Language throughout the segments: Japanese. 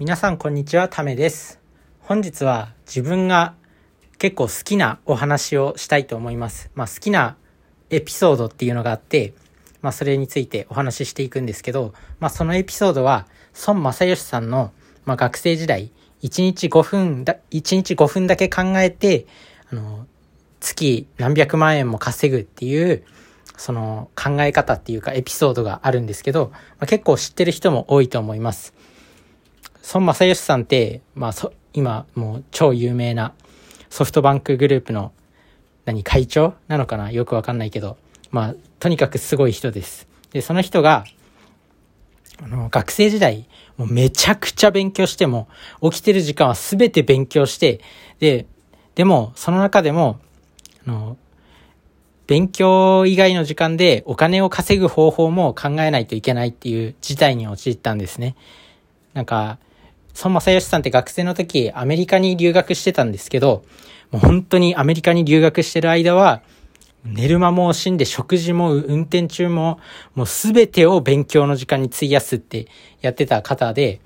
皆さんこんにちは、ためです。本日は自分が結構好きなお話をしたいと思います。まあ好きなエピソードっていうのがあって、まあそれについてお話ししていくんですけど、まあそのエピソードは孫正義さんの、まあ、学生時代、1日5分だ、1日5分だけ考えて、あの、月何百万円も稼ぐっていう、その考え方っていうかエピソードがあるんですけど、まあ、結構知ってる人も多いと思います。孫正義さんって、まあそ、今もう超有名なソフトバンクグループの何会長なのかなよくわかんないけど、まあ、とにかくすごい人です。で、その人が、あの、学生時代、もうめちゃくちゃ勉強しても、起きてる時間はすべて勉強して、で、でも、その中でも、あの、勉強以外の時間でお金を稼ぐ方法も考えないといけないっていう事態に陥ったんですね。なんか、孫正義さんって学生の時アメリカに留学してたんですけど、もう本当にアメリカに留学してる間は、寝る間も惜しんで食事も運転中も、もうすべてを勉強の時間に費やすってやってた方で、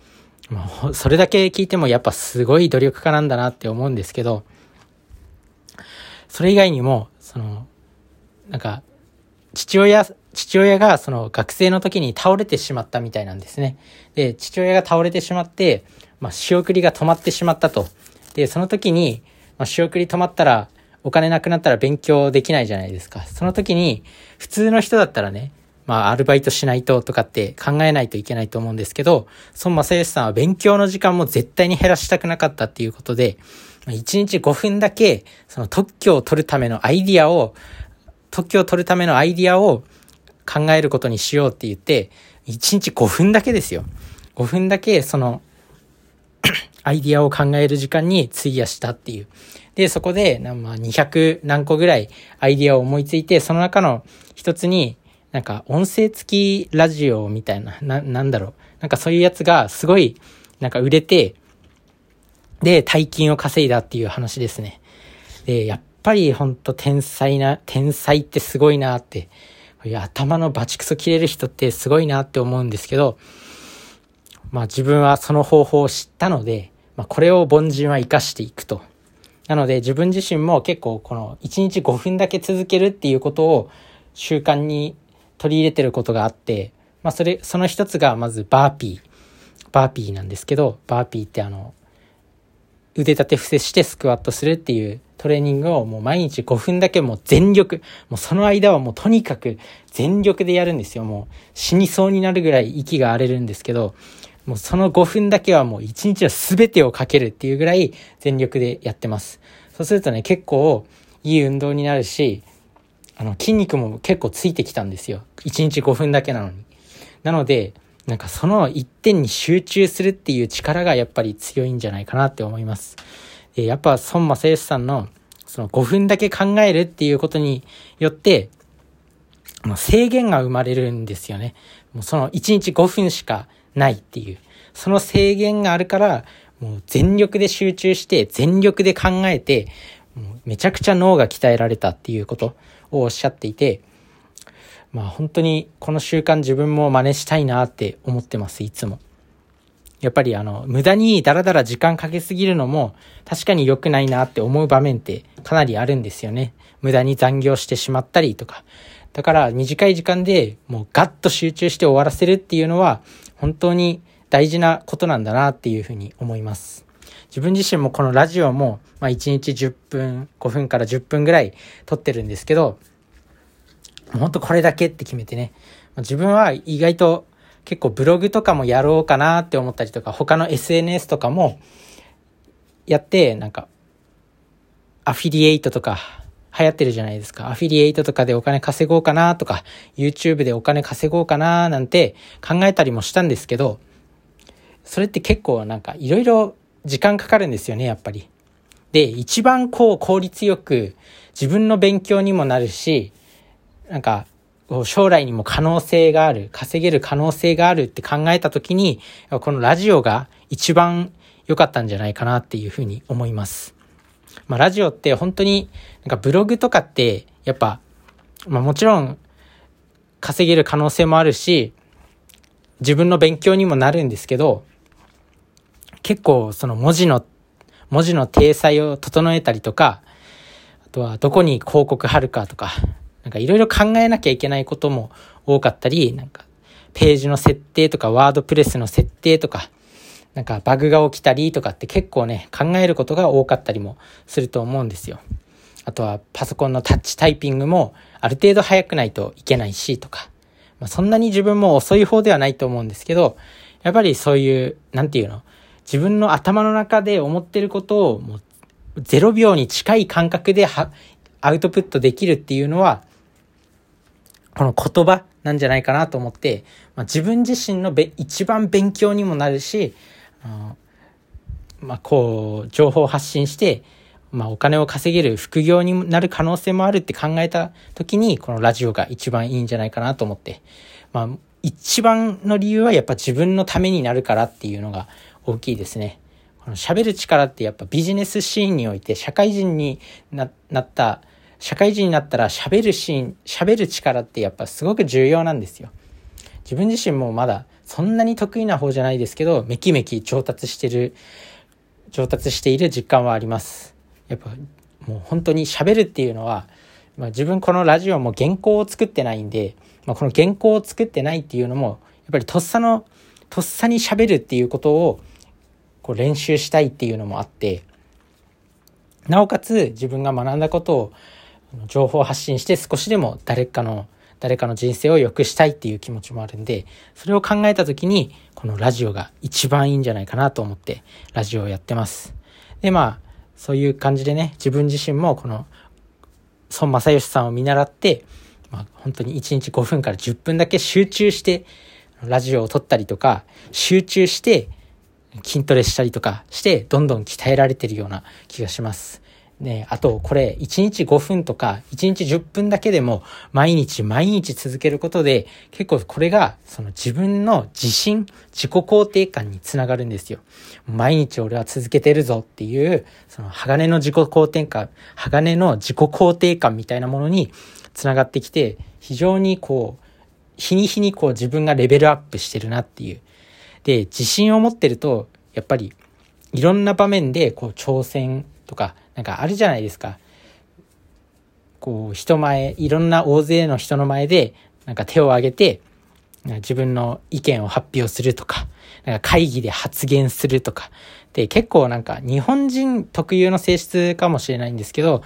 もうそれだけ聞いてもやっぱすごい努力家なんだなって思うんですけど、それ以外にも、その、なんか、父親、父親がその学生の時に倒れてしまったみたいなんですね。で、父親が倒れてしまって、まあ、仕送りが止まってしまったと。で、その時に、まあ、仕送り止まったら、お金なくなったら勉強できないじゃないですか。その時に、普通の人だったらね、まあ、アルバイトしないととかって考えないといけないと思うんですけど、孫正義さんは勉強の時間も絶対に減らしたくなかったっていうことで、1日5分だけ、その特許を取るためのアイディアを、特許を取るためのアイディアを考えることにしようって言って、1日5分だけですよ。5分だけ、その、アイディアを考える時間に費やしたっていう。で、そこで、なまあ、200何個ぐらいアイディアを思いついて、その中の一つに、なんか音声付きラジオみたいな、な、なんだろう。なんかそういうやつがすごい、なんか売れて、で、大金を稼いだっていう話ですね。で、やっぱりほんと天才な、天才ってすごいなって、いや頭のバチクソ切れる人ってすごいなって思うんですけど、まあ自分はその方法を知ったので、まあこれを凡人は活かしていくと。なので自分自身も結構この1日5分だけ続けるっていうことを習慣に取り入れてることがあって、まあそれ、その一つがまずバーピー。バーピーなんですけど、バーピーってあの、腕立て伏せしてスクワットするっていうトレーニングをもう毎日5分だけもう全力、もうその間はもうとにかく全力でやるんですよ。もう死にそうになるぐらい息が荒れるんですけど、もうその5分だけはもう1日は全てをかけるっていうぐらい全力でやってます。そうするとね、結構いい運動になるし、あの筋肉も結構ついてきたんですよ。1日5分だけなのに。なので、なんかその一点に集中するっていう力がやっぱり強いんじゃないかなって思います。でやっぱ孫正義さんのその5分だけ考えるっていうことによって、もう制限が生まれるんですよね。もうその1日5分しかないっていう。その制限があるから、もう全力で集中して、全力で考えて、もうめちゃくちゃ脳が鍛えられたっていうことをおっしゃっていて、まあ本当にこの習慣自分も真似したいなって思ってます、いつも。やっぱりあの、無駄にダラダラ時間かけすぎるのも確かに良くないなって思う場面ってかなりあるんですよね。無駄に残業してしまったりとか。だから短い時間でもうガッと集中して終わらせるっていうのは本当に大事なことなんだなっていうふうに思います。自分自身もこのラジオも、まあ1日10分、5分から10分ぐらい撮ってるんですけど、本当これだけって決めてね。自分は意外と結構ブログとかもやろうかなって思ったりとか、他の SNS とかもやって、なんか、アフィリエイトとか流行ってるじゃないですか。アフィリエイトとかでお金稼ごうかなとか、YouTube でお金稼ごうかななんて考えたりもしたんですけど、それって結構なんかいろいろ時間かかるんですよね、やっぱり。で、一番こう効率よく自分の勉強にもなるし、なんか、将来にも可能性がある、稼げる可能性があるって考えたときに、このラジオが一番良かったんじゃないかなっていうふうに思います。まあ、ラジオって本当に、なんかブログとかって、やっぱ、まあもちろん、稼げる可能性もあるし、自分の勉強にもなるんですけど、結構その文字の、文字の体裁を整えたりとか、あとはどこに広告貼るかとか、なんかいろいろ考えなきゃいけないことも多かったり、なんかページの設定とかワードプレスの設定とか、なんかバグが起きたりとかって結構ね、考えることが多かったりもすると思うんですよ。あとはパソコンのタッチタイピングもある程度速くないといけないしとか、まあ、そんなに自分も遅い方ではないと思うんですけど、やっぱりそういう、なんていうの、自分の頭の中で思ってることをもう0秒に近い感覚でアウトプットできるっていうのは、この言葉なんじゃないかなと思って、まあ、自分自身のべ一番勉強にもなるし、あまあ、こう、情報を発信して、まあ、お金を稼げる副業になる可能性もあるって考えた時に、このラジオが一番いいんじゃないかなと思って、まあ、一番の理由はやっぱ自分のためになるからっていうのが大きいですね。この喋る力ってやっぱビジネスシーンにおいて社会人になった社会人になったら喋るシーン、喋る力ってやっぱすごく重要なんですよ。自分自身もまだそんなに得意な方じゃないですけど、めきめき上達してる、上達している実感はあります。やっぱもう本当に喋るっていうのは、まあ、自分このラジオも原稿を作ってないんで、まあ、この原稿を作ってないっていうのも、やっぱりとっさの、とっさに喋るっていうことをこう練習したいっていうのもあって、なおかつ自分が学んだことを情報発信して少しでも誰かの誰かの人生を良くしたいっていう気持ちもあるんで、それを考えた時に、このラジオが一番いいんじゃないかなと思って、ラジオをやってます。で、まあ、そういう感じでね、自分自身もこの、孫正義さんを見習って、まあ、本当に1日5分から10分だけ集中して、ラジオを撮ったりとか、集中して筋トレしたりとかして、どんどん鍛えられてるような気がします。ね、あと、これ、1日5分とか、1日10分だけでも、毎日毎日続けることで、結構これが、その自分の自信、自己肯定感につながるんですよ。毎日俺は続けてるぞっていう、その鋼の自己肯定感、鋼の自己肯定感みたいなものにつながってきて、非常にこう、日に日にこう自分がレベルアップしてるなっていう。で、自信を持ってると、やっぱり、いろんな場面でこう挑戦とか、なんかあるじゃないですか。こう、人前、いろんな大勢の人の前で、なんか手を挙げて、自分の意見を発表するとか、なんか会議で発言するとか、で、結構なんか日本人特有の性質かもしれないんですけど、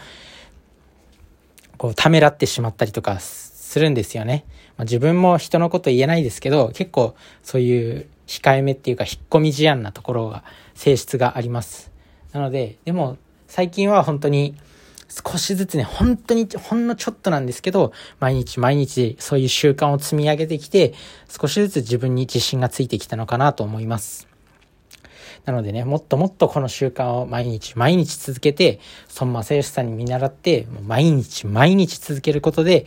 こう、ためらってしまったりとかするんですよね。まあ、自分も人のこと言えないですけど、結構そういう控えめっていうか引っ込み思案なところが、性質があります。なので、でも最近は本当に少しずつね、本当にほんのちょっとなんですけど、毎日毎日そういう習慣を積み上げてきて、少しずつ自分に自信がついてきたのかなと思います。なのでね、もっともっとこの習慣を毎日毎日続けて、孫正義さんに見習って、もう毎日毎日続けることで、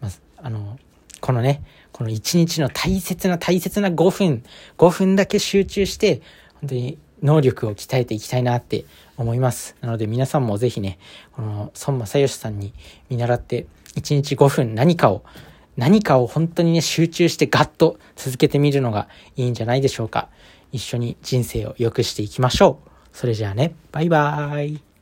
まあの、このね、この一日の大切な大切な5分、5分だけ集中して、本当に能力を鍛えていきたいなって思います。なので皆さんもぜひね、この孫正義さんに見習って、1日5分何かを、何かを本当にね、集中してガッと続けてみるのがいいんじゃないでしょうか。一緒に人生を良くしていきましょう。それじゃあね、バイバーイ。